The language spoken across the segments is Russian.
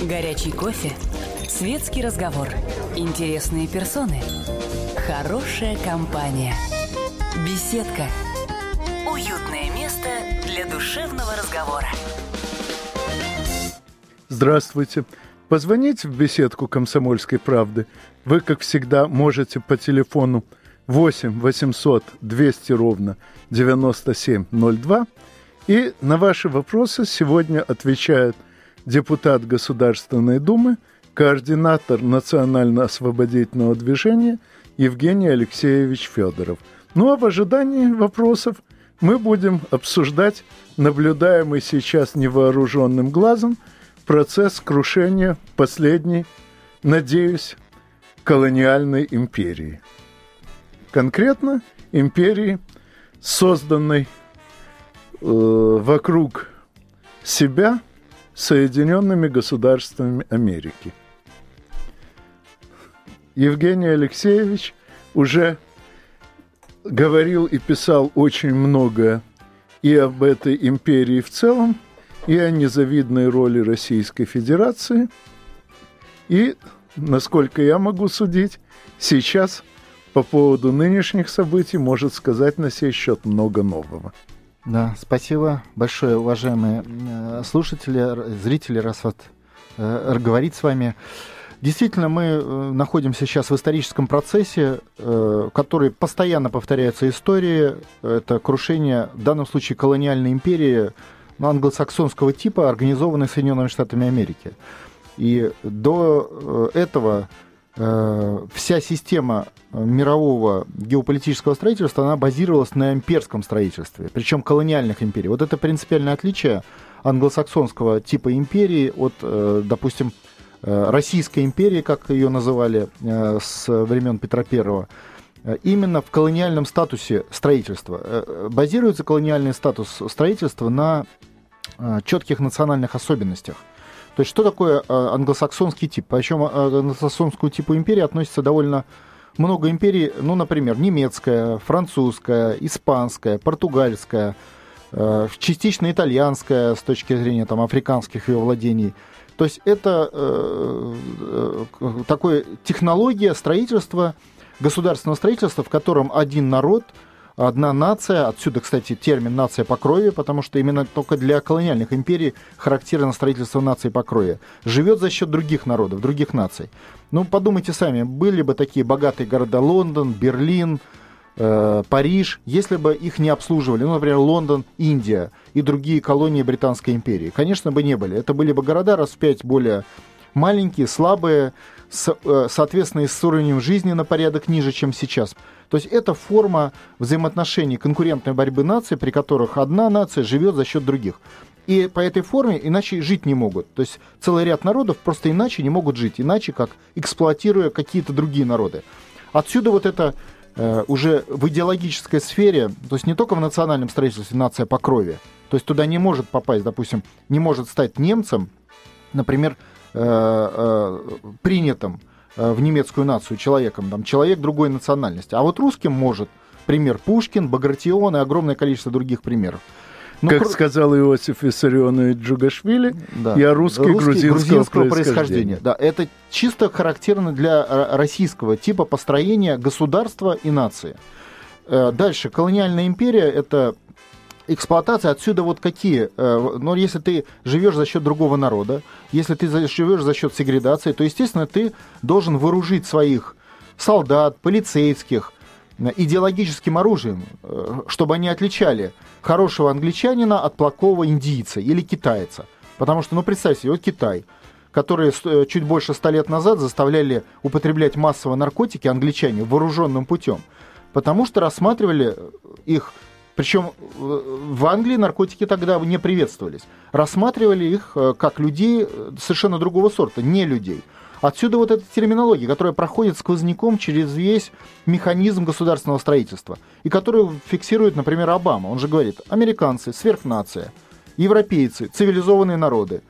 Горячий кофе, светский разговор, интересные персоны, хорошая компания, беседка, уютное место для душевного разговора. Здравствуйте. Позвоните в беседку «Комсомольской правды». Вы, как всегда, можете по телефону 8 800 200 ровно 9702. И на ваши вопросы сегодня отвечает депутат Государственной Думы, координатор Национально-освободительного движения Евгений Алексеевич Федоров. Ну а в ожидании вопросов мы будем обсуждать наблюдаемый сейчас невооруженным глазом процесс крушения последней, надеюсь, колониальной империи. Конкретно империи, созданной э, вокруг себя Соединенными Государствами Америки. Евгений Алексеевич уже говорил и писал очень многое и об этой империи в целом, и о незавидной роли Российской Федерации. И, насколько я могу судить, сейчас по поводу нынешних событий может сказать на сей счет много нового. Да, спасибо большое, уважаемые э, слушатели, зрители, раз вот э, говорить с вами. Действительно, мы э, находимся сейчас в историческом процессе, который постоянно повторяется истории. Это крушение, в данном случае, колониальной империи ну, англосаксонского типа, организованной Соединенными Штатами Америки. И до этого вся система мирового геополитического строительства, она базировалась на имперском строительстве, причем колониальных империй. Вот это принципиальное отличие англосаксонского типа империи от, э, допустим, э, Российской империи, как ее называли э, с времен Петра Первого, именно в колониальном статусе строительства. Базируется колониальный статус строительства на четких национальных особенностях. То есть что такое англосаксонский тип? Причем к англосаксонскому типу империи относится довольно много империй, ну, например, немецкая, французская, испанская, португальская, э, частично итальянская с точки зрения там, африканских ее владений. То есть это э, э, такое технология строительства, государственного строительства, в котором один народ – одна нация, отсюда, кстати, термин «нация по крови», потому что именно только для колониальных империй характерно строительство нации по крови, живет за счет других народов, других наций. Ну, подумайте сами, были бы такие богатые города Лондон, Берлин, э, Париж, если бы их не обслуживали, ну, например, Лондон, Индия и другие колонии Британской империи. Конечно бы не были. Это были бы города раз в пять более маленькие, слабые, э, соответственно, с уровнем жизни на порядок ниже, чем сейчас. То есть это форма взаимоотношений конкурентной борьбы наций, при которых одна нация живет за счет других. И по этой форме иначе жить не могут. То есть целый ряд народов просто иначе не могут жить, иначе как эксплуатируя какие-то другие народы. Отсюда вот это э, уже в идеологической сфере, то есть не только в национальном строительстве нация по крови, то есть туда не может попасть, допустим, не может стать немцем, например, принятым Э, в немецкую нацию человеком, там, человек другой национальности. А вот русским может, пример Пушкин, Багратион и огромное количество других примеров. Ну, как кр... сказал Иосиф Виссарионович Джугашвили, да. я русский, русский грузинского, грузинского происхождения. происхождения. Да, это чисто характерно для э, российского типа построения государства и нации. Э, дальше, колониальная империя – это эксплуатация отсюда вот какие? Э, но если ты живешь за счет другого народа, если ты живешь за счет сегрегации, то, естественно, ты должен вооружить своих солдат, полицейских э, идеологическим оружием, э, чтобы они отличали хорошего англичанина от плохого индийца или китайца. Потому что, ну, представьте себе, вот Китай, которые чуть больше ста лет назад заставляли употреблять массово наркотики англичане вооруженным путем, потому что рассматривали их причем в Англии наркотики тогда не приветствовались. Рассматривали их э, как людей э, совершенно другого сорта, не людей. Отсюда вот эта терминология, которая проходит сквозняком через весь механизм государственного строительства, и которую фиксирует, например, Обама. Он же говорит, американцы, сверхнация, европейцы, цивилизованные народы,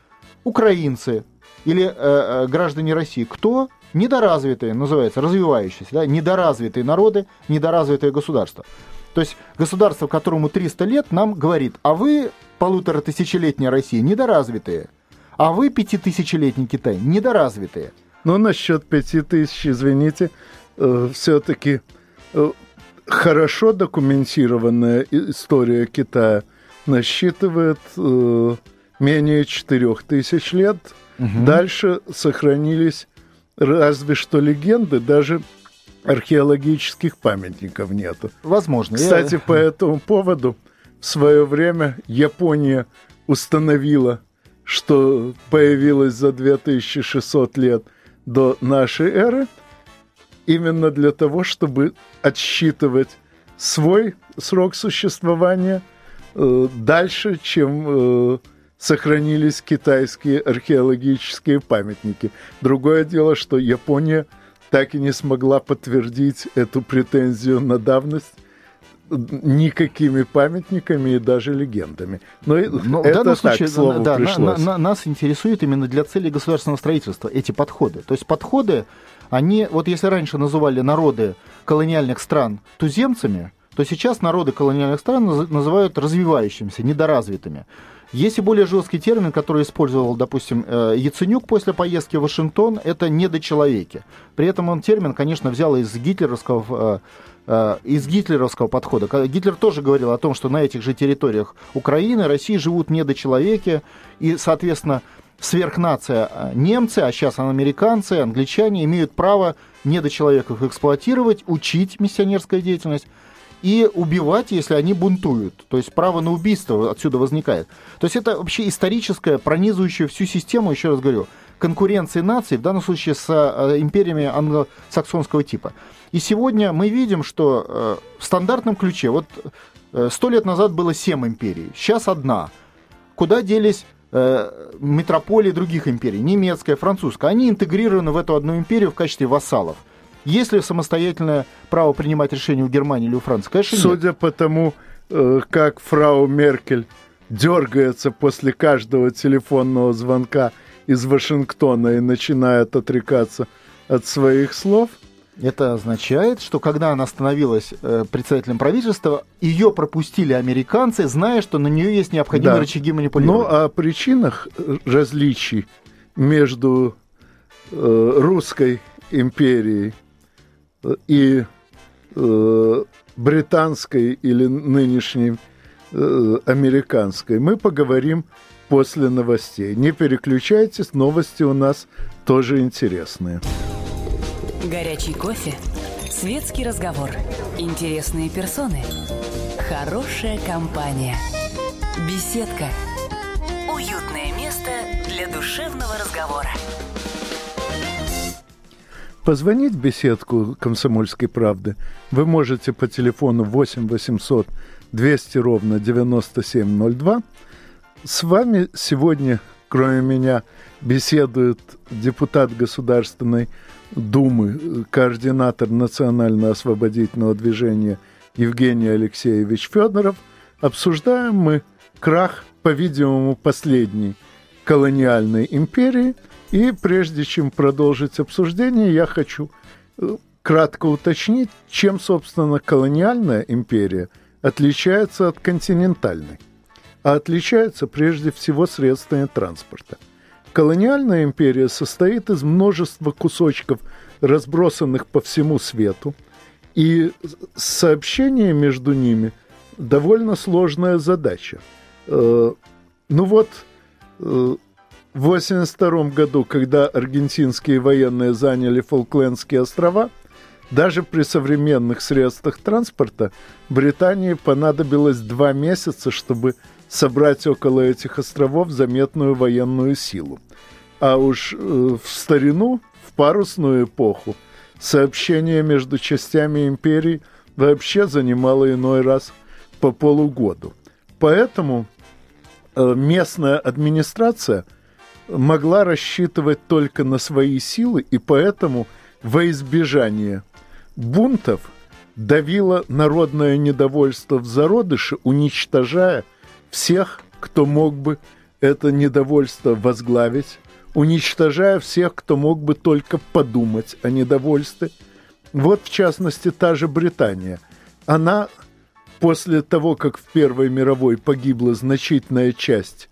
украинцы или э, э, граждане России. Кто? Недоразвитые, называется, развивающиеся, да? недоразвитые народы, недоразвитые государства. То есть государство, которому 300 лет, нам говорит, а вы, полутора тысячелетняя Россия, недоразвитые. А вы, пятитысячелетний Китай, недоразвитые. Ну, насчет пяти тысяч, извините, э, все-таки э, хорошо документированная история Китая насчитывает э, менее четырех тысяч лет. Угу. Дальше сохранились разве что легенды, даже археологических памятников нету. Возможно. Кстати, я... по этому поводу в свое время Япония установила, что появилась за 2600 лет до нашей эры, именно для того, чтобы отсчитывать свой срок существования э, дальше, чем э, сохранились китайские археологические памятники. Другое дело, что Япония так и не смогла подтвердить эту претензию на давность никакими памятниками и даже легендами. Но, Но это в данном так, случае, слову, да, на, на, на, нас интересует именно для целей государственного строительства эти подходы. То есть подходы, они, вот если раньше называли народы колониальных стран туземцами, то сейчас народы колониальных стран называют развивающимися, недоразвитыми. Есть и более жесткий термин, который использовал, допустим, э, Яценюк после поездки в Вашингтон, это недочеловеки. При этом он термин, конечно, взял из гитлеровского э, э, из гитлеровского подхода. Гитлер тоже говорил о том, что на этих же территориях Украины, России живут недочеловеки, и, соответственно, сверхнация немцы, а сейчас американцы, англичане имеют право недочеловеков эксплуатировать, учить миссионерская деятельность, и убивать, если они бунтуют. То есть право на убийство отсюда возникает. То есть это вообще историческое, пронизывающее всю систему, еще раз говорю, конкуренции наций, в данном случае с э, империями англосаксонского типа. И сегодня мы видим, что э, в стандартном ключе, вот э, сто лет назад было семь империй, сейчас одна. Куда делись метрополии других империй, немецкая, французская, они интегрированы в эту одну империю в качестве вассалов. Есть ли самостоятельное право принимать решения у Германии или у Франции? Конечно, Судя нет. по тому, э, как фрау Меркель дергается после каждого телефонного звонка из Вашингтона и начинает отрекаться от своих слов. Это означает, что когда она становилась э, председателем правительства, ее пропустили американцы, зная, что на нее есть необходимые да. рычаги манипулирования. Ну, о причинах различий между э, русской империей и э, британской или нынешней э, американской, мы поговорим после новостей. Не переключайтесь, новости у нас тоже интересные. Горячий кофе, светский разговор, интересные персоны, хорошая компания, беседка, уютное место для душевного разговора. Позвонить в беседку «Комсомольской правды» вы можете по телефону 8 800 200 ровно 9702. С вами сегодня, кроме меня, беседует депутат Государственной Думы, координатор Национально-освободительного движения Евгений Алексеевич Федоров. Обсуждаем мы крах, по-видимому, последней колониальной империи – и прежде чем продолжить обсуждение, я хочу э, кратко уточнить, чем, собственно, колониальная империя отличается от континентальной. А отличается прежде всего средствами транспорта. Колониальная империя состоит из множества кусочков, разбросанных по всему свету, и сообщение между ними довольно сложная задача. Э, ну вот, э, в 1982 году, когда аргентинские военные заняли Фолклендские острова, даже при современных средствах транспорта Британии понадобилось два месяца, чтобы собрать около этих островов заметную военную силу. А уж э, в старину, в парусную эпоху, сообщение между частями империи вообще занимало иной раз по полугоду. Поэтому э, местная администрация – могла рассчитывать только на свои силы, и поэтому во избежание бунтов давила народное недовольство в зародыше, уничтожая всех, кто мог бы это недовольство возглавить, уничтожая всех, кто мог бы только подумать о недовольстве. Вот, в частности, та же Британия. Она после того, как в Первой мировой погибла значительная часть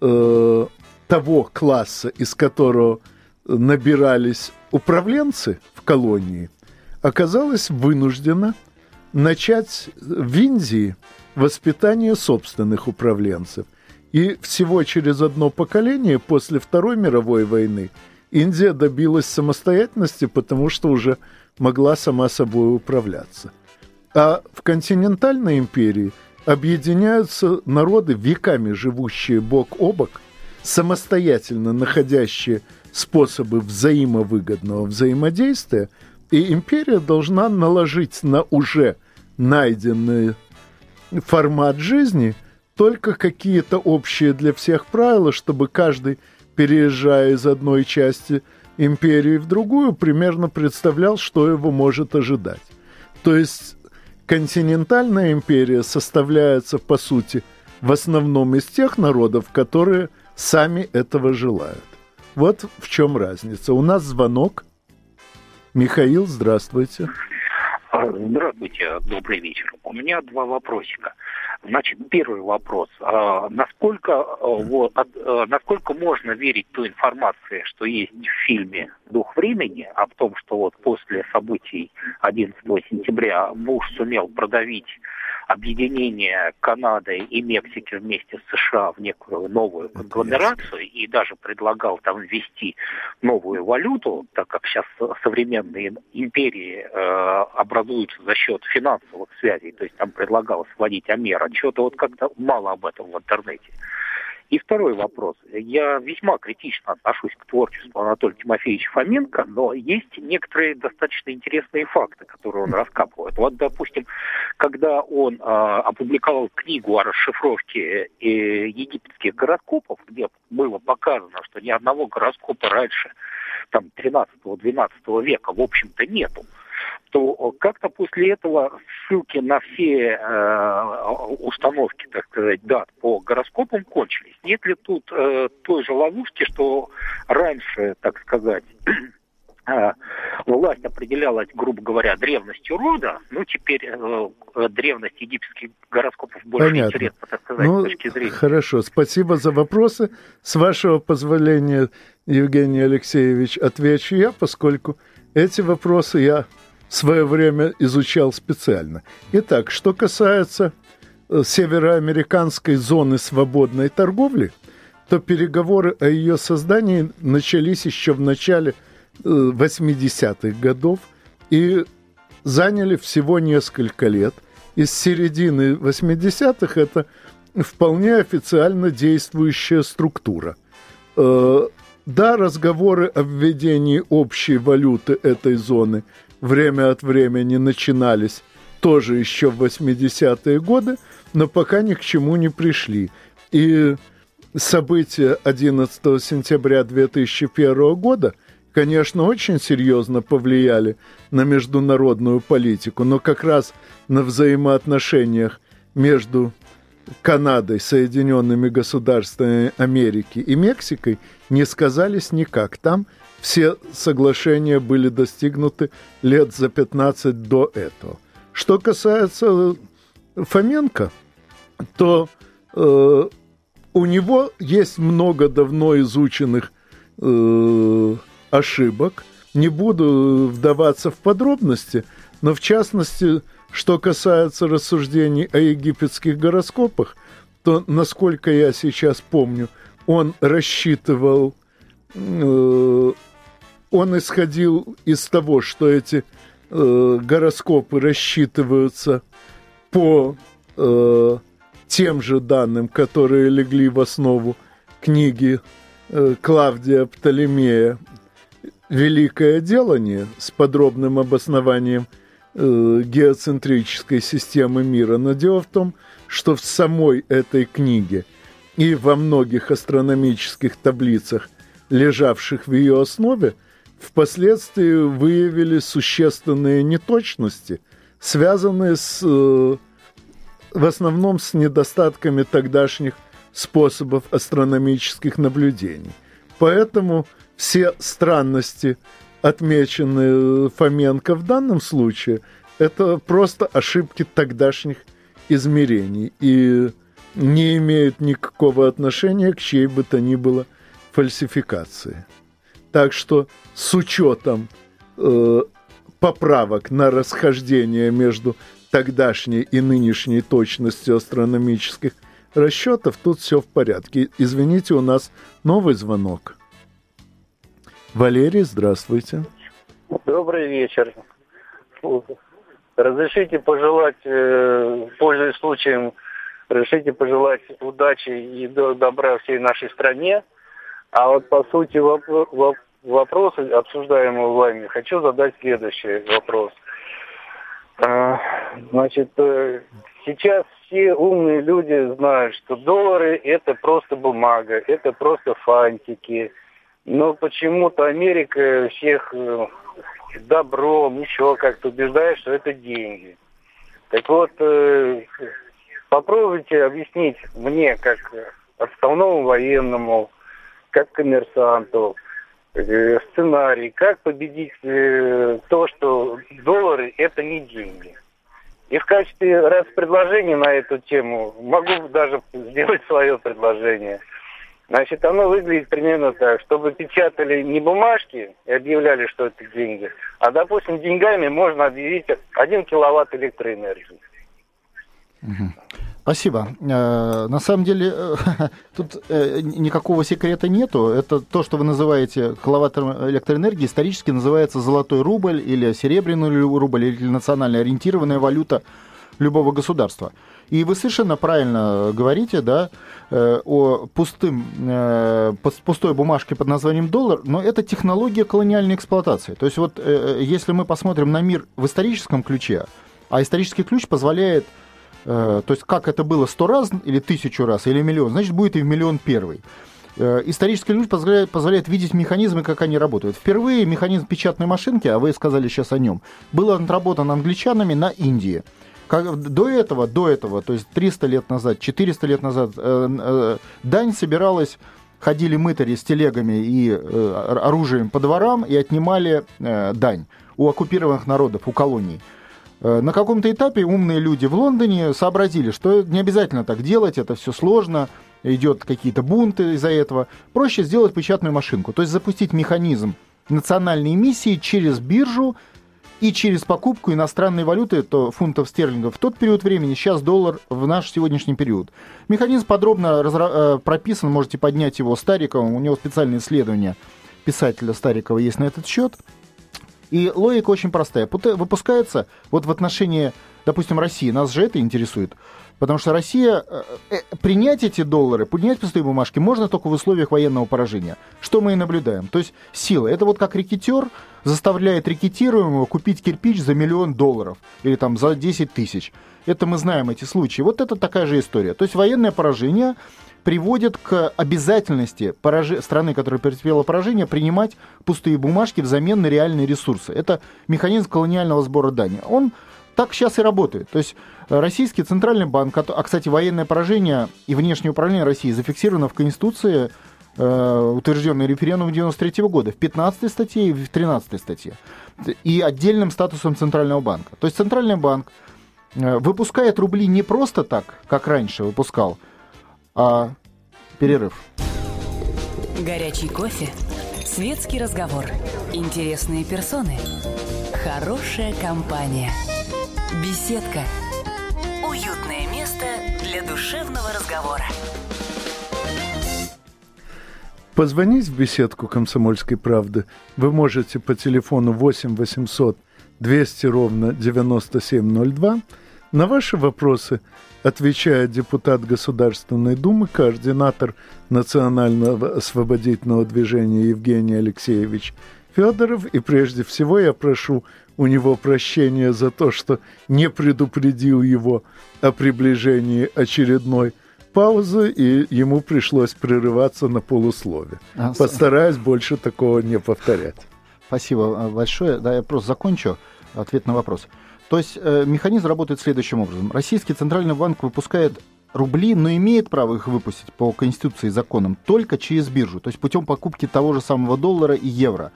э, того класса, из которого набирались управленцы в колонии, оказалась вынуждена начать в Индии воспитание собственных управленцев. И всего через одно поколение после Второй мировой войны Индия добилась самостоятельности, потому что уже могла сама собой управляться. А в континентальной империи объединяются народы, веками живущие бок о бок, самостоятельно находящие способы взаимовыгодного взаимодействия, и империя должна наложить на уже найденный формат жизни только какие-то общие для всех правила, чтобы каждый, переезжая из одной части империи в другую, примерно представлял, что его может ожидать. То есть континентальная империя составляется, по сути, в основном из тех народов, которые сами этого желают. Вот в чем разница. У нас звонок. Михаил, здравствуйте. А, здравствуйте, добрый вечер. У меня два вопросика. Значит, первый вопрос. А, насколько, а, вот, насколько можно верить той информации, что есть в фильме «Дух времени», о том, что вот после событий 11 сентября Буш сумел продавить объединение Канады и Мексики вместе с США в некую новую конгломерацию и даже предлагал там ввести новую валюту, так как сейчас современные империи э, образуются за счет финансовых связей, то есть там предлагалось вводить Амера. Чего-то вот как-то мало об этом в интернете. И второй вопрос. Я весьма критично отношусь к творчеству Анатолия Тимофеевича Фоменко, но есть некоторые достаточно интересные факты, которые он раскапывает. Вот, допустим, когда он э, опубликовал книгу о расшифровке э, египетских гороскопов, где было показано, что ни одного гороскопа раньше там 13-12 века, в общем-то, нету то как-то после этого ссылки на все э, установки, так сказать, дат по гороскопам кончились. Нет ли тут э, той же ловушки, что раньше, так сказать, э, власть определялась, грубо говоря, древностью рода, ну, теперь э, древность египетских гороскопов больше Понятно. интересна, так сказать, ну, с точки зрения. Хорошо, спасибо за вопросы. С вашего позволения, Евгений Алексеевич, отвечу я, поскольку эти вопросы я свое время изучал специально. Итак, что касается э, североамериканской зоны свободной торговли, то переговоры о ее создании начались еще в начале 80-х э, годов и заняли всего несколько лет. Из середины 80-х это вполне официально действующая структура. Э, да, разговоры о введении общей валюты этой зоны время от времени начинались тоже еще в 80-е годы, но пока ни к чему не пришли. И события 11 сентября 2001 года, конечно, очень серьезно повлияли на международную политику, но как раз на взаимоотношениях между Канадой, Соединенными Государствами Америки и Мексикой не сказались никак. Там все соглашения были достигнуты лет за 15 до этого. Что касается Фоменко, то э, у него есть много давно изученных э, ошибок. Не буду вдаваться в подробности, но в частности, что касается рассуждений о египетских гороскопах, то, насколько я сейчас помню, он рассчитывал э, он исходил из того, что эти э, гороскопы рассчитываются по э, тем же данным, которые легли в основу книги э, Клавдия Птолемея «Великое делание» с подробным обоснованием э, геоцентрической системы мира. Но дело в том, что в самой этой книге и во многих астрономических таблицах, лежавших в ее основе, впоследствии выявили существенные неточности, связанные с, э, в основном с недостатками тогдашних способов астрономических наблюдений. Поэтому все странности, отмеченные Фоменко в данном случае, это просто ошибки тогдашних измерений и не имеют никакого отношения к чьей бы то ни было фальсификации. Так что с учетом э, поправок на расхождение между тогдашней и нынешней точностью астрономических расчетов, тут все в порядке. Извините, у нас новый звонок. Валерий, здравствуйте. Добрый вечер. Разрешите пожелать, э, пользуясь случаем, разрешите пожелать удачи и добра всей нашей стране. А вот по сути вопроса, обсуждаемого вами, хочу задать следующий вопрос. А, значит, э, сейчас все умные люди знают, что доллары это просто бумага, это просто фантики. Но почему-то Америка всех э, добром, еще как-то убеждает, что это деньги. Так вот, э, попробуйте объяснить мне, как отставному военному, как коммерсанту, сценарий, как победить э, то, что доллары это не деньги. И в качестве раз предложения на эту тему могу даже сделать свое предложение – Значит, оно выглядит примерно так, чтобы печатали не бумажки и объявляли, что это деньги, а, допустим, деньгами можно объявить 1 киловатт электроэнергии. Спасибо. Э, на самом деле, э, тут э, никакого секрета нету. Это то, что вы называете киловаттом электроэнергии, исторически называется золотой рубль или серебряный рубль или национально ориентированная валюта любого государства. И вы совершенно правильно говорите, да, о пустым, пустой бумажке под названием доллар, но это технология колониальной эксплуатации. То есть вот если мы посмотрим на мир в историческом ключе, а исторический ключ позволяет то есть как это было сто раз или тысячу раз или миллион, значит будет и в миллион первый. Исторический ключ позволяет, позволяет видеть механизмы, как они работают. Впервые механизм печатной машинки, а вы сказали сейчас о нем, был отработан англичанами на Индии. Как, до этого, до этого, то есть 300 лет назад, 400 лет назад, э, э, дань собиралась ходили мытари с телегами и э, оружием по дворам и отнимали э, дань у оккупированных народов, у колоний. Э, на каком-то этапе умные люди в Лондоне сообразили, что не обязательно так делать, это все сложно, идет какие-то бунты из-за этого. Проще сделать печатную машинку, то есть запустить механизм национальной эмиссии через биржу и через покупку иностранной валюты, то фунтов стерлингов, в тот период времени, сейчас доллар в наш сегодняшний период. Механизм подробно разра- э, прописан, можете поднять его Стариковым, у него специальные исследования писателя Старикова есть на этот счет. И логика очень простая. Выпускается вот в отношении, допустим, России, нас же это интересует, Потому что Россия, э, э, принять эти доллары, принять пустые бумажки можно только в условиях военного поражения. Что мы и наблюдаем. То есть сила. Это вот как рекетер заставляет рекетируемого купить кирпич за миллион долларов или там за 10 тысяч. Это мы знаем эти случаи. Вот это такая же история. То есть военное поражение приводит к обязательности поражи... страны, которая претерпела поражение, принимать пустые бумажки взамен на реальные ресурсы. Это механизм колониального сбора дани. Он так сейчас и работает. То есть э, российский центральный банк, а, кстати, военное поражение и внешнее управление России зафиксировано в Конституции, э, утвержденной референдумом 93 года, в 15 статье и в 13 статье, и отдельным статусом Центрального банка. То есть Центральный банк э, выпускает рубли не просто так, как раньше выпускал, а перерыв. Горячий кофе, светский разговор, интересные персоны, хорошая компания – Беседка. Уютное место для душевного разговора. Позвонить в беседку «Комсомольской правды» вы можете по телефону 8 800 200 ровно 9702. На ваши вопросы отвечает депутат Государственной Думы, координатор Национального освободительного движения Евгений Алексеевич Федоров. И прежде всего я прошу у него прощения за то, что не предупредил его о приближении очередной паузы, и ему пришлось прерываться на полуслове. А, Постараюсь больше такого не повторять. Спасибо э, большое. Да, я просто закончу ответ на вопрос. То есть э, механизм работает следующим образом. Российский Центральный банк выпускает рубли, но имеет право их выпустить по Конституции и законам только через биржу, то есть путем покупки того же самого доллара и евро.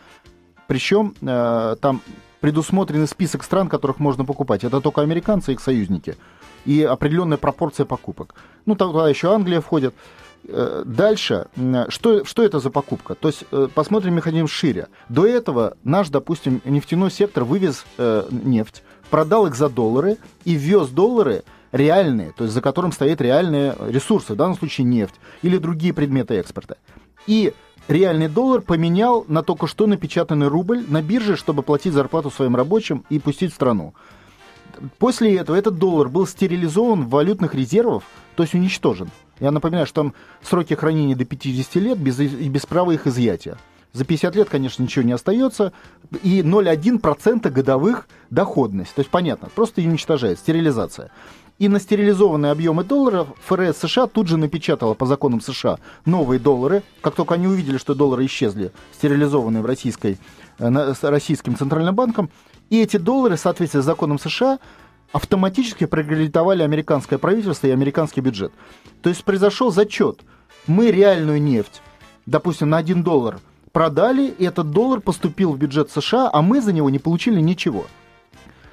Причем э, там предусмотренный список стран, которых можно покупать. Это только американцы и их союзники. И определенная пропорция покупок. Ну, тогда еще Англия входит. Э, дальше, что, что это за покупка? То есть э, посмотрим механизм шире. До этого наш, допустим, нефтяной сектор вывез э, нефть, продал их за доллары и ввез доллары реальные, то есть за которым стоят реальные ресурсы, в данном случае нефть или другие предметы экспорта. И реальный доллар поменял на только что напечатанный рубль на бирже, чтобы платить зарплату своим рабочим и пустить в страну. После этого этот доллар был стерилизован в валютных резервов, то есть уничтожен. Я напоминаю, что там сроки хранения до 50 лет без, без права их изъятия. За 50 лет, конечно, ничего не остается. И 0,1% годовых доходность. То есть понятно, просто ее уничтожает, стерилизация. И на стерилизованные объемы долларов ФРС США тут же напечатала по законам США новые доллары. Как только они увидели, что доллары исчезли, стерилизованные в российской, э, российским центральным банком, и эти доллары, в соответствии с законом США, автоматически прокредитовали американское правительство и американский бюджет. То есть произошел зачет. Мы реальную нефть, допустим, на 1 доллар продали, и этот доллар поступил в бюджет США, а мы за него не получили ничего.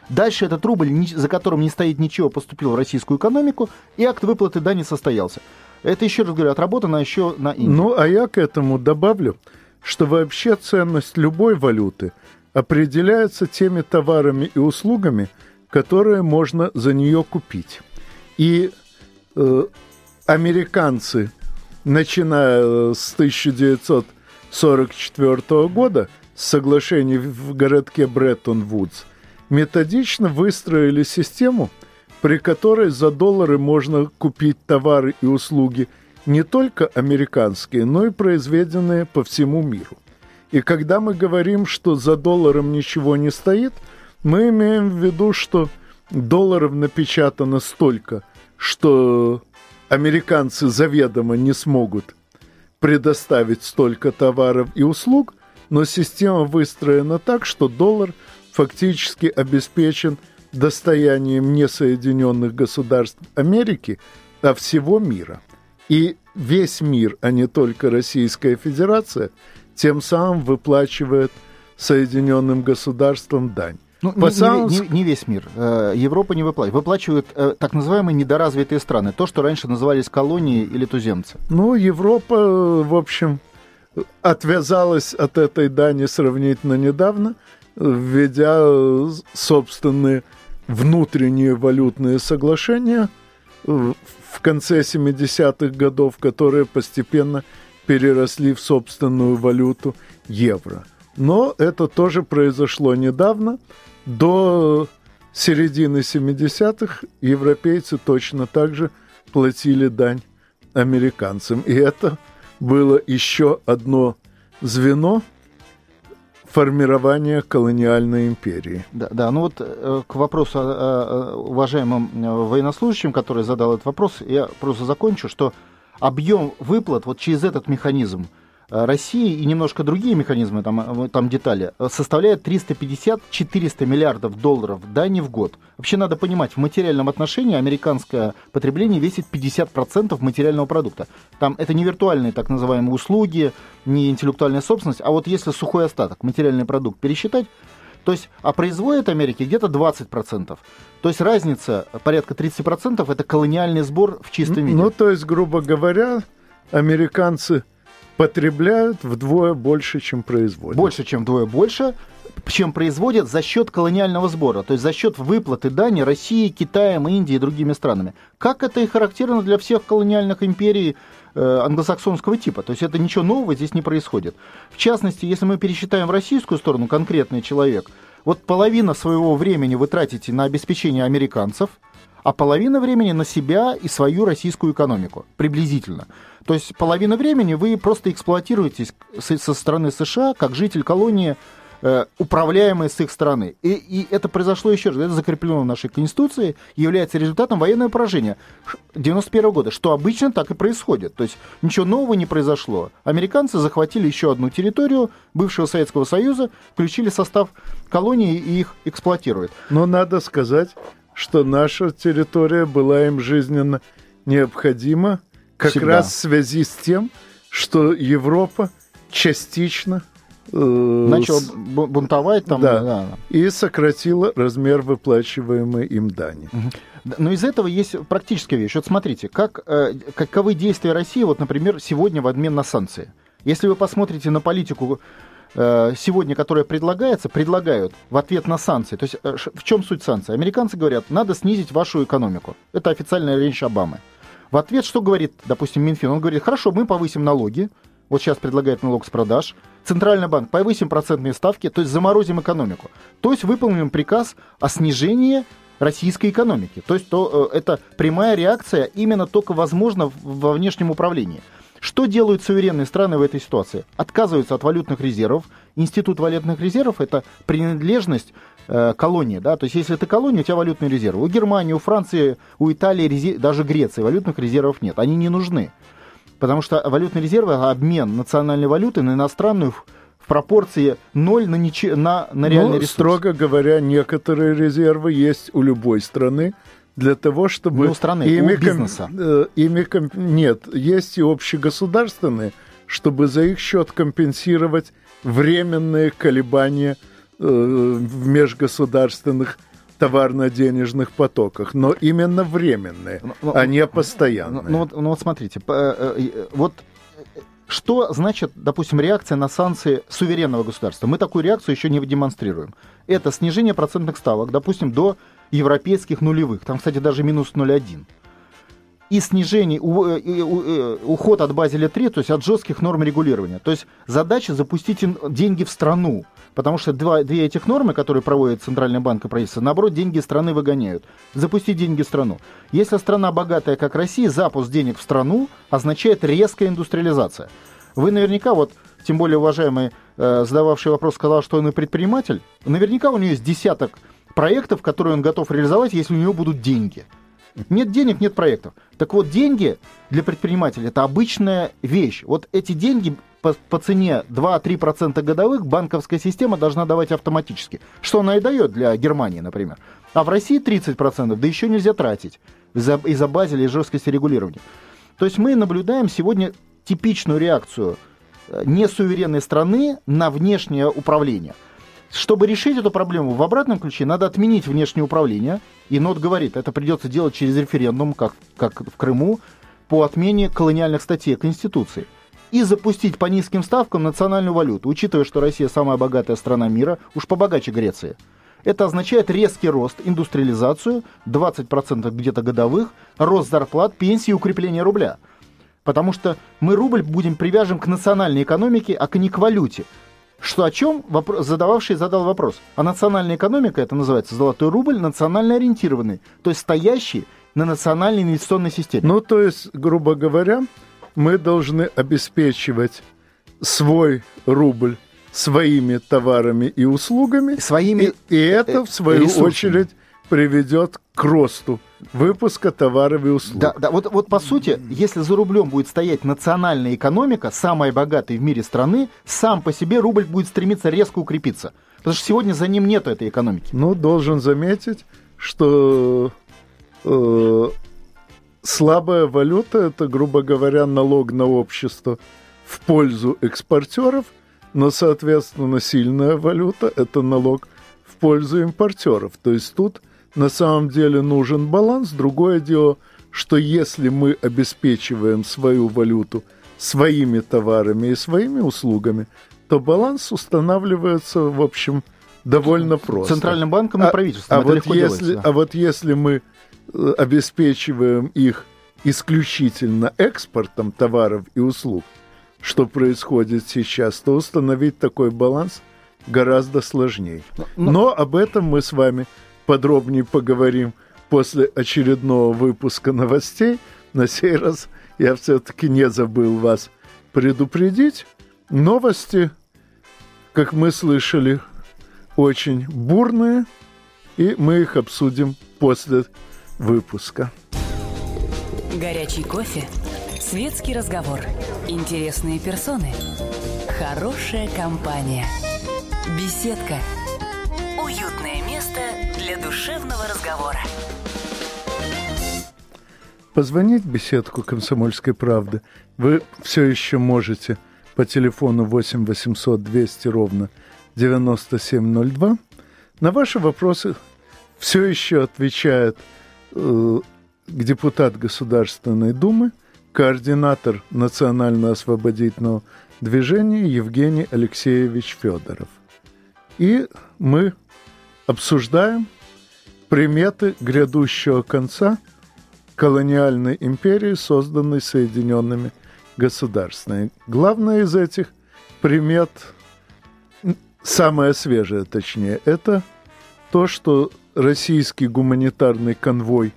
Дальше этот рубль, за которым не стоит ничего, поступил в российскую экономику, и акт выплаты дани состоялся. Это, еще раз говорю, отработано еще на Индии. Ну, а я к этому добавлю, что вообще ценность любой валюты определяется теми товарами и услугами, которые можно за нее купить. И э, американцы, начиная с 1944 года, с соглашений в городке Бреттон-Вудс, методично выстроили систему, при которой за доллары можно купить товары и услуги не только американские, но и произведенные по всему миру. И когда мы говорим, что за долларом ничего не стоит, мы имеем в виду, что долларов напечатано столько, что американцы заведомо не смогут предоставить столько товаров и услуг, но система выстроена так, что доллар – фактически обеспечен достоянием не Соединенных Государств Америки, а всего мира. И весь мир, а не только Российская Федерация, тем самым выплачивает Соединенным Государствам дань. Ну, По не, не, не весь мир. Э, Европа не выплачивает. Выплачивают э, так называемые недоразвитые страны. То, что раньше назывались колонии или туземцы. Ну, Европа, в общем, отвязалась от этой дани сравнительно недавно – введя собственные внутренние валютные соглашения в конце 70-х годов, которые постепенно переросли в собственную валюту евро. Но это тоже произошло недавно. До середины 70-х европейцы точно так же платили дань американцам. И это было еще одно звено – формирования колониальной империи. Да, да, ну вот э, к вопросу уважаемом э, военнослужащем, который задал этот вопрос, я просто закончу, что объем выплат вот через этот механизм – России и немножко другие механизмы, там, э, там детали, э, составляет 350-400 миллиардов долларов дани в год. Вообще надо понимать, в материальном отношении американское потребление весит 50% материального продукта. Там это не виртуальные так называемые услуги, не интеллектуальная собственность, а вот если сухой остаток, материальный продукт пересчитать, то есть, а производит Америки где-то 20%. То есть разница порядка 30% это колониальный сбор в чистом виде. Ну, то есть, грубо говоря, американцы потребляют вдвое больше, чем производят. Больше, чем вдвое больше, чем производят за счет колониального сбора, то есть за счет выплаты дани России, Китаем, Индией и другими странами. Как это и характерно для всех колониальных империй э, англосаксонского типа. То есть это ничего нового здесь не происходит. В частности, если мы пересчитаем в российскую сторону конкретный человек, вот половина своего времени вы тратите на обеспечение американцев, а половина времени на себя и свою российскую экономику, приблизительно. То есть половина времени вы просто эксплуатируетесь со стороны США как житель колонии, э, управляемой с их стороны. И, и это произошло еще раз, это закреплено в нашей Конституции, является результатом военного поражения 91 года, что обычно так и происходит. То есть ничего нового не произошло. Американцы захватили еще одну территорию бывшего Советского Союза, включили состав колонии и их эксплуатируют. Но надо сказать, что наша территория была им жизненно необходима, как Всегда. раз в связи с тем, что Европа частично э, начал с... бунтовать там. Да, да. И сократила размер выплачиваемой им дани. Но из этого есть практическая вещь. Вот смотрите, как, э, каковы действия России, вот, например, сегодня в обмен на санкции. Если вы посмотрите на политику э, сегодня, которая предлагается, предлагают в ответ на санкции. То есть в чем суть санкций? Американцы говорят, надо снизить вашу экономику. Это официальная речь Обамы. В ответ что говорит, допустим, Минфин? Он говорит, хорошо, мы повысим налоги, вот сейчас предлагает налог с продаж, Центральный банк, повысим процентные ставки, то есть заморозим экономику. То есть выполним приказ о снижении российской экономики. То есть то, э, это прямая реакция именно только возможно во внешнем управлении. Что делают суверенные страны в этой ситуации? Отказываются от валютных резервов. Институт валютных резервов – это принадлежность э, колонии. Да? То есть если ты колония, у тебя валютные резервы. У Германии, у Франции, у Италии, резерв... даже Греции валютных резервов нет. Они не нужны. Потому что валютные резервы – обмен национальной валюты на иностранную в пропорции 0 на, нич... на, на реальный ну, ресурс. Строго говоря, некоторые резервы есть у любой страны для того, чтобы... Не у страны, ими у бизнеса. Ком... Э, ими ком... Нет, есть и общегосударственные, чтобы за их счет компенсировать временные колебания в межгосударственных товарно-денежных потоках, но именно временные, но, ну, ну, а не постоянные. Ну, ну, вот, ну вот смотрите, э, э, вот что значит, допустим, реакция на санкции суверенного государства? Мы такую реакцию еще не демонстрируем. Это снижение процентных ставок, допустим, до европейских нулевых. Там, кстати, даже минус 0,1 и снижение, э, уход от Базеля 3, то есть от жестких норм регулирования. То есть задача запустить деньги в страну, Потому что два, две этих нормы, которые проводит Центральный банк и правительство, наоборот, деньги страны выгоняют. Запустить деньги в страну. Если страна богатая, как Россия, запуск денег в страну означает резкая индустриализация. Вы наверняка, вот, тем более уважаемый, э, задававший вопрос, сказал, что он и предприниматель. Наверняка у него есть десяток проектов, которые он готов реализовать, если у него будут деньги. Нет денег, нет проектов. Так вот, деньги для предпринимателя – это обычная вещь. Вот эти деньги по, по цене 2-3% годовых банковская система должна давать автоматически. Что она и дает для Германии, например. А в России 30%, да еще нельзя тратить из-за, из-за базеля и жесткости регулирования. То есть мы наблюдаем сегодня типичную реакцию э, несуверенной страны на внешнее управление. Чтобы решить эту проблему в обратном ключе, надо отменить внешнее управление. И НОТ говорит, это придется делать через референдум, как, как в Крыму, по отмене колониальных статей Конституции и запустить по низким ставкам национальную валюту, учитывая, что Россия самая богатая страна мира, уж побогаче Греции. Это означает резкий рост, индустриализацию, 20% где-то годовых, рост зарплат, пенсии и укрепление рубля. Потому что мы рубль будем привяжем к национальной экономике, а не к валюте. Что о чем вопрос, задававший задал вопрос. А национальная экономика, это называется золотой рубль, национально ориентированный, то есть стоящий на национальной инвестиционной системе. Ну, то есть, грубо говоря, мы должны обеспечивать свой рубль своими товарами и услугами. Своими и, и это, в свою ресурсами. очередь, приведет к росту выпуска товаров и услуг. Да, да вот, вот по сути, если за рублем будет стоять национальная экономика, самая богатая в мире страны, сам по себе рубль будет стремиться резко укрепиться. Потому что сегодня за ним нет этой экономики. Ну, должен заметить, что э, слабая валюта – это, грубо говоря, налог на общество в пользу экспортеров, но, соответственно, сильная валюта – это налог в пользу импортеров. То есть тут на самом деле нужен баланс. Другое дело, что если мы обеспечиваем свою валюту своими товарами и своими услугами, то баланс устанавливается, в общем, довольно просто. Центральным банком и а, правительством. А, вот если, да. а вот если мы обеспечиваем их исключительно экспортом товаров и услуг, что происходит сейчас, то установить такой баланс гораздо сложнее. Но, Но об этом мы с вами подробнее поговорим после очередного выпуска новостей. На сей раз я все-таки не забыл вас предупредить. Новости, как мы слышали, очень бурные, и мы их обсудим после выпуска. Горячий кофе, светский разговор, интересные персоны, хорошая компания, беседка, уютное место для душевного разговора. Позвонить в беседку «Комсомольской правды» вы все еще можете по телефону 8 800 200 ровно 9702. На ваши вопросы все еще отвечает э, депутат Государственной Думы, координатор Национально-освободительного движения Евгений Алексеевич Федоров. И мы обсуждаем приметы грядущего конца колониальной империи, созданной Соединенными государствами. Главное из этих примет, самое свежее точнее, это то, что российский гуманитарный конвой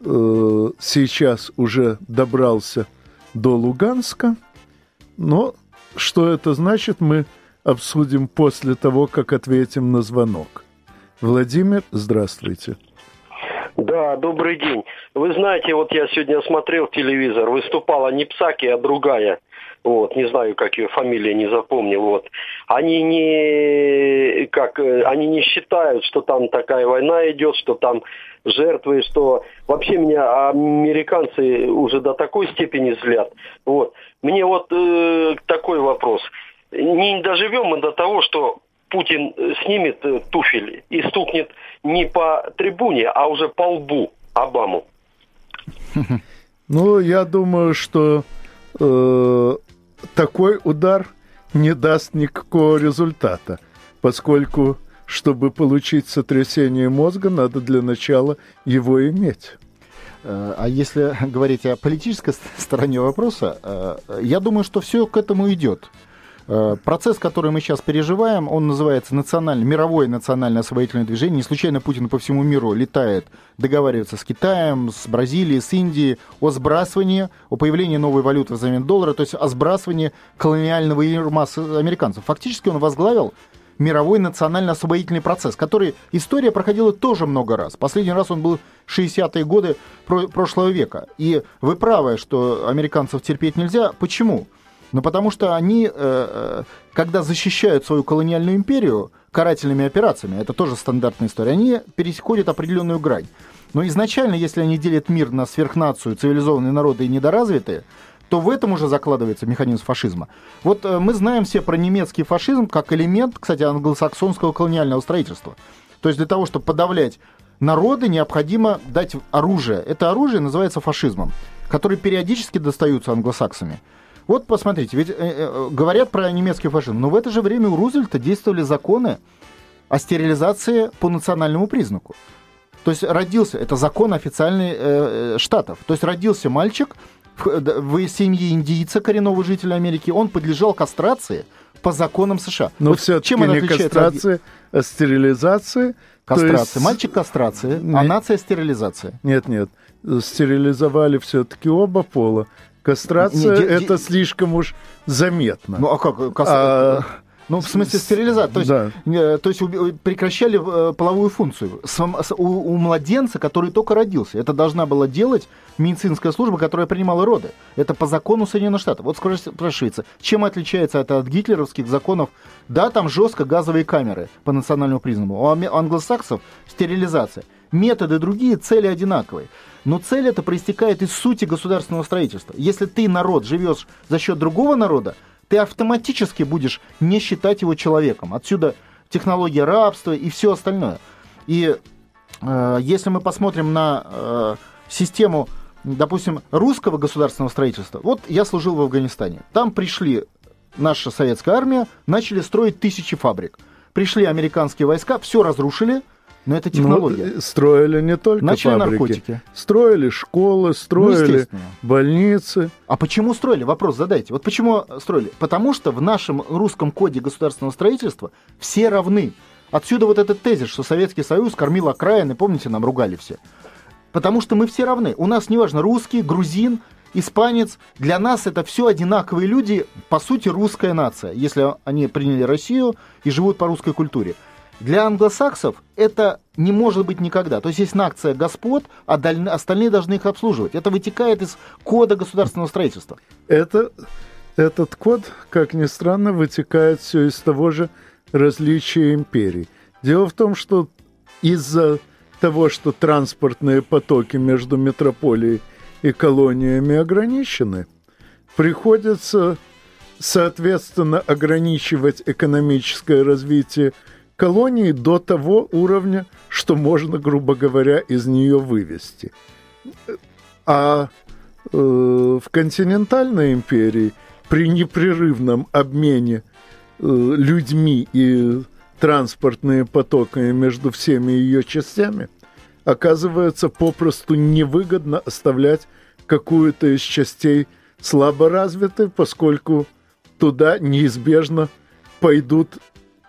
э, сейчас уже добрался до Луганска, но что это значит, мы обсудим после того, как ответим на звонок. Владимир, здравствуйте. Да, добрый день. Вы знаете, вот я сегодня смотрел телевизор, выступала не Псаки, а другая. Вот, не знаю, как ее фамилия, не запомнил. Вот. Они не, как, они не считают, что там такая война идет, что там жертвы, что вообще меня американцы уже до такой степени злят. Вот. Мне вот э, такой вопрос. Не доживем мы до того, что Путин снимет э, туфель и стукнет не по трибуне, а уже по лбу Обаму. Ну, я думаю, что э, такой удар не даст никакого результата, поскольку, чтобы получить сотрясение мозга, надо для начала его иметь. Э, а если говорить о политической стороне вопроса, э, я думаю, что все к этому идет. Э, процесс, который мы сейчас переживаем, он называется национальное, мировое национальное освободительное движение. Не случайно Путин по всему миру летает, договаривается с Китаем, с Бразилией, с Индией о сбрасывании, о появлении новой валюты взамен доллара, то есть о сбрасывании колониального ерма американцев. Фактически он возглавил мировой национально-освободительный процесс, который история проходила тоже много раз. Последний раз он был 60-е годы прошлого века. И вы правы, что американцев терпеть нельзя. Почему? Ну, потому что они, э, э, когда защищают свою колониальную империю карательными операциями, это тоже стандартная история, они переходят определенную грань. Но изначально, если они делят мир на сверхнацию, цивилизованные народы и недоразвитые, то в этом уже закладывается механизм фашизма. Вот э, мы знаем все про немецкий фашизм как элемент, кстати, англосаксонского колониального строительства. То есть для того, чтобы подавлять народы, необходимо дать оружие. Это оружие называется фашизмом, который периодически достаются англосаксами. Вот посмотрите, ведь э, э, говорят про немецкий фашизм, но в это же время у Рузвельта действовали законы о стерилизации по национальному признаку. То есть родился, это закон официальный э, э штатов. То есть родился мальчик в, в семье индийца, коренного жителя Америки, он подлежал кастрации по законам США. Но вот все-таки чем не кастрация, от... а стерилизация. Кастрация. Есть... Мальчик кастрация, а нация стерилизация. Нет, нет. Стерилизовали все-таки оба пола. Кастрация это слишком уж заметно. Ну а как? Кас... А... Ну, в смысле стерилизация. То есть, да. то есть прекращали э, половую функцию. У, у младенца, который только родился. Это должна была делать медицинская служба, которая принимала роды. Это по закону Соединенных Штатов. Вот спрашивается, чем отличается это от гитлеровских законов? Да, там жестко газовые камеры по национальному признаку. У англосаксов стерилизация. Методы другие, цели одинаковые. Но цель это проистекает из сути государственного строительства. Если ты, народ, живешь за счет другого народа, ты автоматически будешь не считать его человеком. Отсюда технология рабства и все остальное. И э, если мы посмотрим на э, систему, допустим, русского государственного строительства, вот я служил в Афганистане. Там пришли наша советская армия, начали строить тысячи фабрик. Пришли американские войска, все разрушили – но это технология. Ну, строили не только Начали фабрики. наркотики. Строили школы, строили ну, больницы. А почему строили? Вопрос задайте. Вот почему строили? Потому что в нашем русском коде государственного строительства все равны. Отсюда вот этот тезис, что Советский Союз кормил окраины, помните, нам ругали все. Потому что мы все равны. У нас неважно русский, грузин, испанец. Для нас это все одинаковые люди, по сути, русская нация, если они приняли Россию и живут по русской культуре. Для англосаксов это не может быть никогда. То есть есть нация господ, а остальные должны их обслуживать. Это вытекает из кода государственного строительства. Это, этот код, как ни странно, вытекает все из того же различия империй. Дело в том, что из-за того, что транспортные потоки между метрополией и колониями ограничены, приходится соответственно, ограничивать экономическое развитие колонии до того уровня, что можно, грубо говоря, из нее вывести. А э, в континентальной империи при непрерывном обмене э, людьми и транспортными потоками между всеми ее частями оказывается попросту невыгодно оставлять какую-то из частей слабо развитой, поскольку туда неизбежно пойдут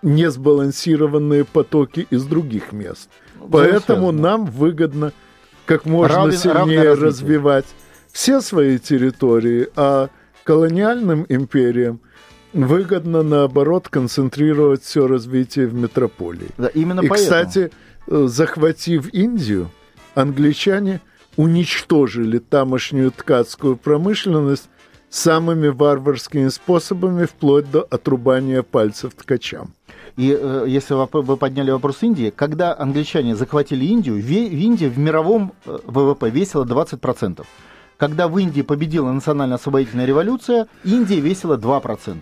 несбалансированные потоки из других мест. Ну, Поэтому нам выгодно как можно Равен, сильнее развивать все свои территории, а колониальным империям выгодно, наоборот, концентрировать все развитие в метрополии. Да, именно И, поэтому. кстати, э, захватив Индию, англичане уничтожили тамошнюю ткацкую промышленность самыми варварскими способами, вплоть до отрубания пальцев ткачам. И э, если вы подняли вопрос Индии, когда англичане захватили Индию, в Индии в мировом э, ВВП весила 20%. Когда в Индии победила национально-освободительная революция, Индия весила 2%.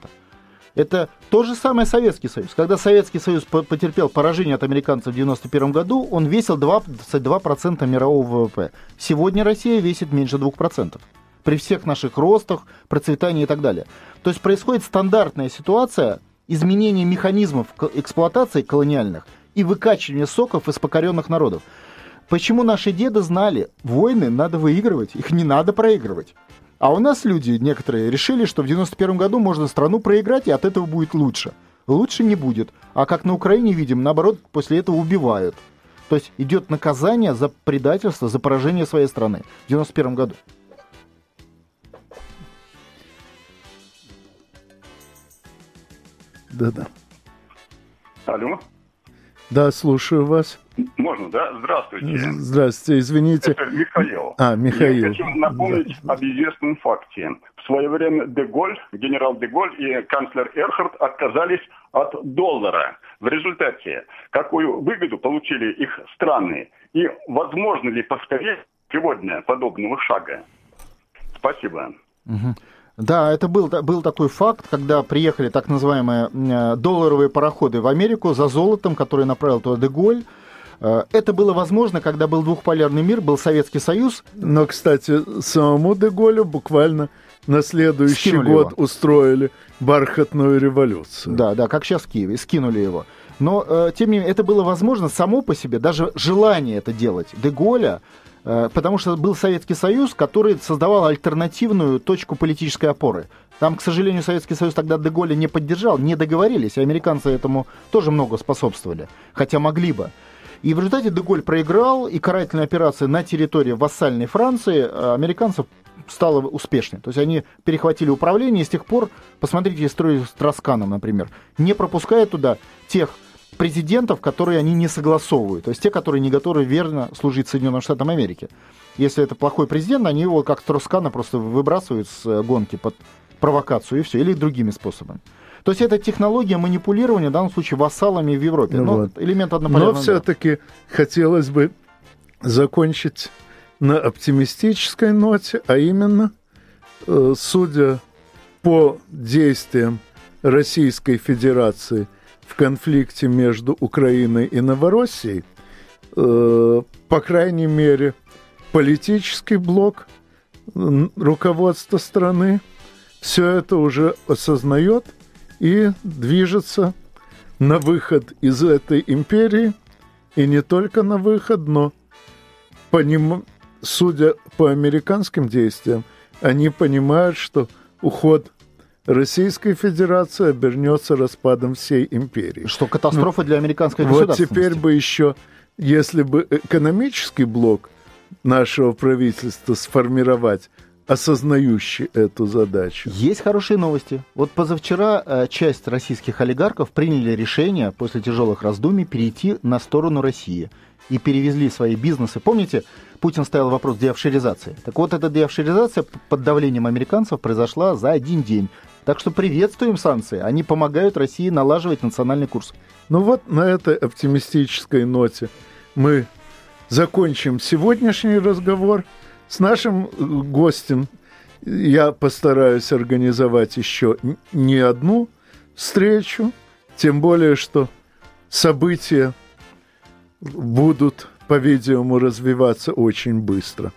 Это то же самое Советский Союз. Когда Советский Союз потерпел поражение от американцев в 1991 году, он весил 22% мирового ВВП. Сегодня Россия весит меньше 2%. При всех наших ростах, процветании и так далее. То есть происходит стандартная ситуация изменения механизмов эксплуатации колониальных и выкачивания соков из покоренных народов. Почему наши деды знали, войны надо выигрывать, их не надо проигрывать. А у нас люди некоторые решили, что в 91 году можно страну проиграть, и от этого будет лучше. Лучше не будет. А как на Украине видим, наоборот, после этого убивают. То есть идет наказание за предательство, за поражение своей страны в 91 году. Да-да. Алло. Да, слушаю вас. Можно, да? Здравствуйте. Здравствуйте, извините. Это Михаил. А, Михаил. Я хочу напомнить да. об известном факте. В свое время Деголь, генерал Деголь и канцлер Эрхард отказались от доллара. В результате, какую выгоду получили их страны? И возможно ли повторить сегодня подобного шага? Спасибо. Угу. Да, это был, был такой факт, когда приехали так называемые э, долларовые пароходы в Америку за золотом, который направил туда Деголь. Э, это было возможно, когда был двухполярный мир, был Советский Союз. Но, кстати, самому Деголю буквально на следующий скинули год его. устроили бархатную революцию. Да, да, как сейчас в Киеве, скинули его. Но, э, тем не менее, это было возможно само по себе, даже желание это делать Деголя потому что был Советский Союз, который создавал альтернативную точку политической опоры. Там, к сожалению, Советский Союз тогда Деголя не поддержал, не договорились, и американцы этому тоже много способствовали, хотя могли бы. И в результате Деголь проиграл, и карательная операция на территории вассальной Франции э, американцев стала успешной. То есть они перехватили управление, и с тех пор, посмотрите историю с Тросканом, например, не пропуская туда тех президентов, которые они не согласовывают. То есть те, которые не готовы верно служить Соединенным Штатам Америки. Если это плохой президент, они его как Троскана просто выбрасывают с э, гонки под провокацию и все, или другими способами. То есть это технология манипулирования, в данном случае, вассалами в Европе. Ну, вот. элемент однополярного. Но все-таки хотелось бы закончить на оптимистической ноте, а именно, э, судя по действиям Российской Федерации – в конфликте между Украиной и Новороссией, э, по крайней мере, политический блок, руководство страны все это уже осознает и движется на выход из этой империи, и не только на выход, но, по ним, судя по американским действиям, они понимают, что уход Российская Федерация обернется распадом всей империи. Что катастрофа ну, для американской Вот теперь бы еще, если бы экономический блок нашего правительства сформировать, осознающий эту задачу. Есть хорошие новости. Вот позавчера э, часть российских олигархов приняли решение после тяжелых раздумий перейти на сторону России и перевезли свои бизнесы. Помните, Путин ставил вопрос деофшеризации. Так вот, эта деофшеризация под давлением американцев произошла за один день. Так что приветствуем санкции. Они помогают России налаживать национальный курс. Ну вот на этой оптимистической ноте мы закончим сегодняшний разговор с нашим э, гостем Я постараюсь организовать еще не одну встречу, тем более, что события будут, по-видимому, развиваться очень быстро.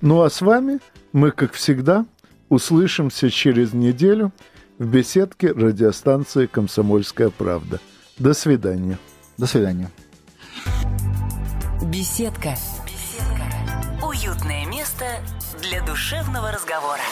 Ну а с вами мы, как всегда, услышимся через неделю в беседке радиостанции «Комсомольская правда». До свидания. До свидания. Беседка. Беседка. Уютное место для душевного разговора.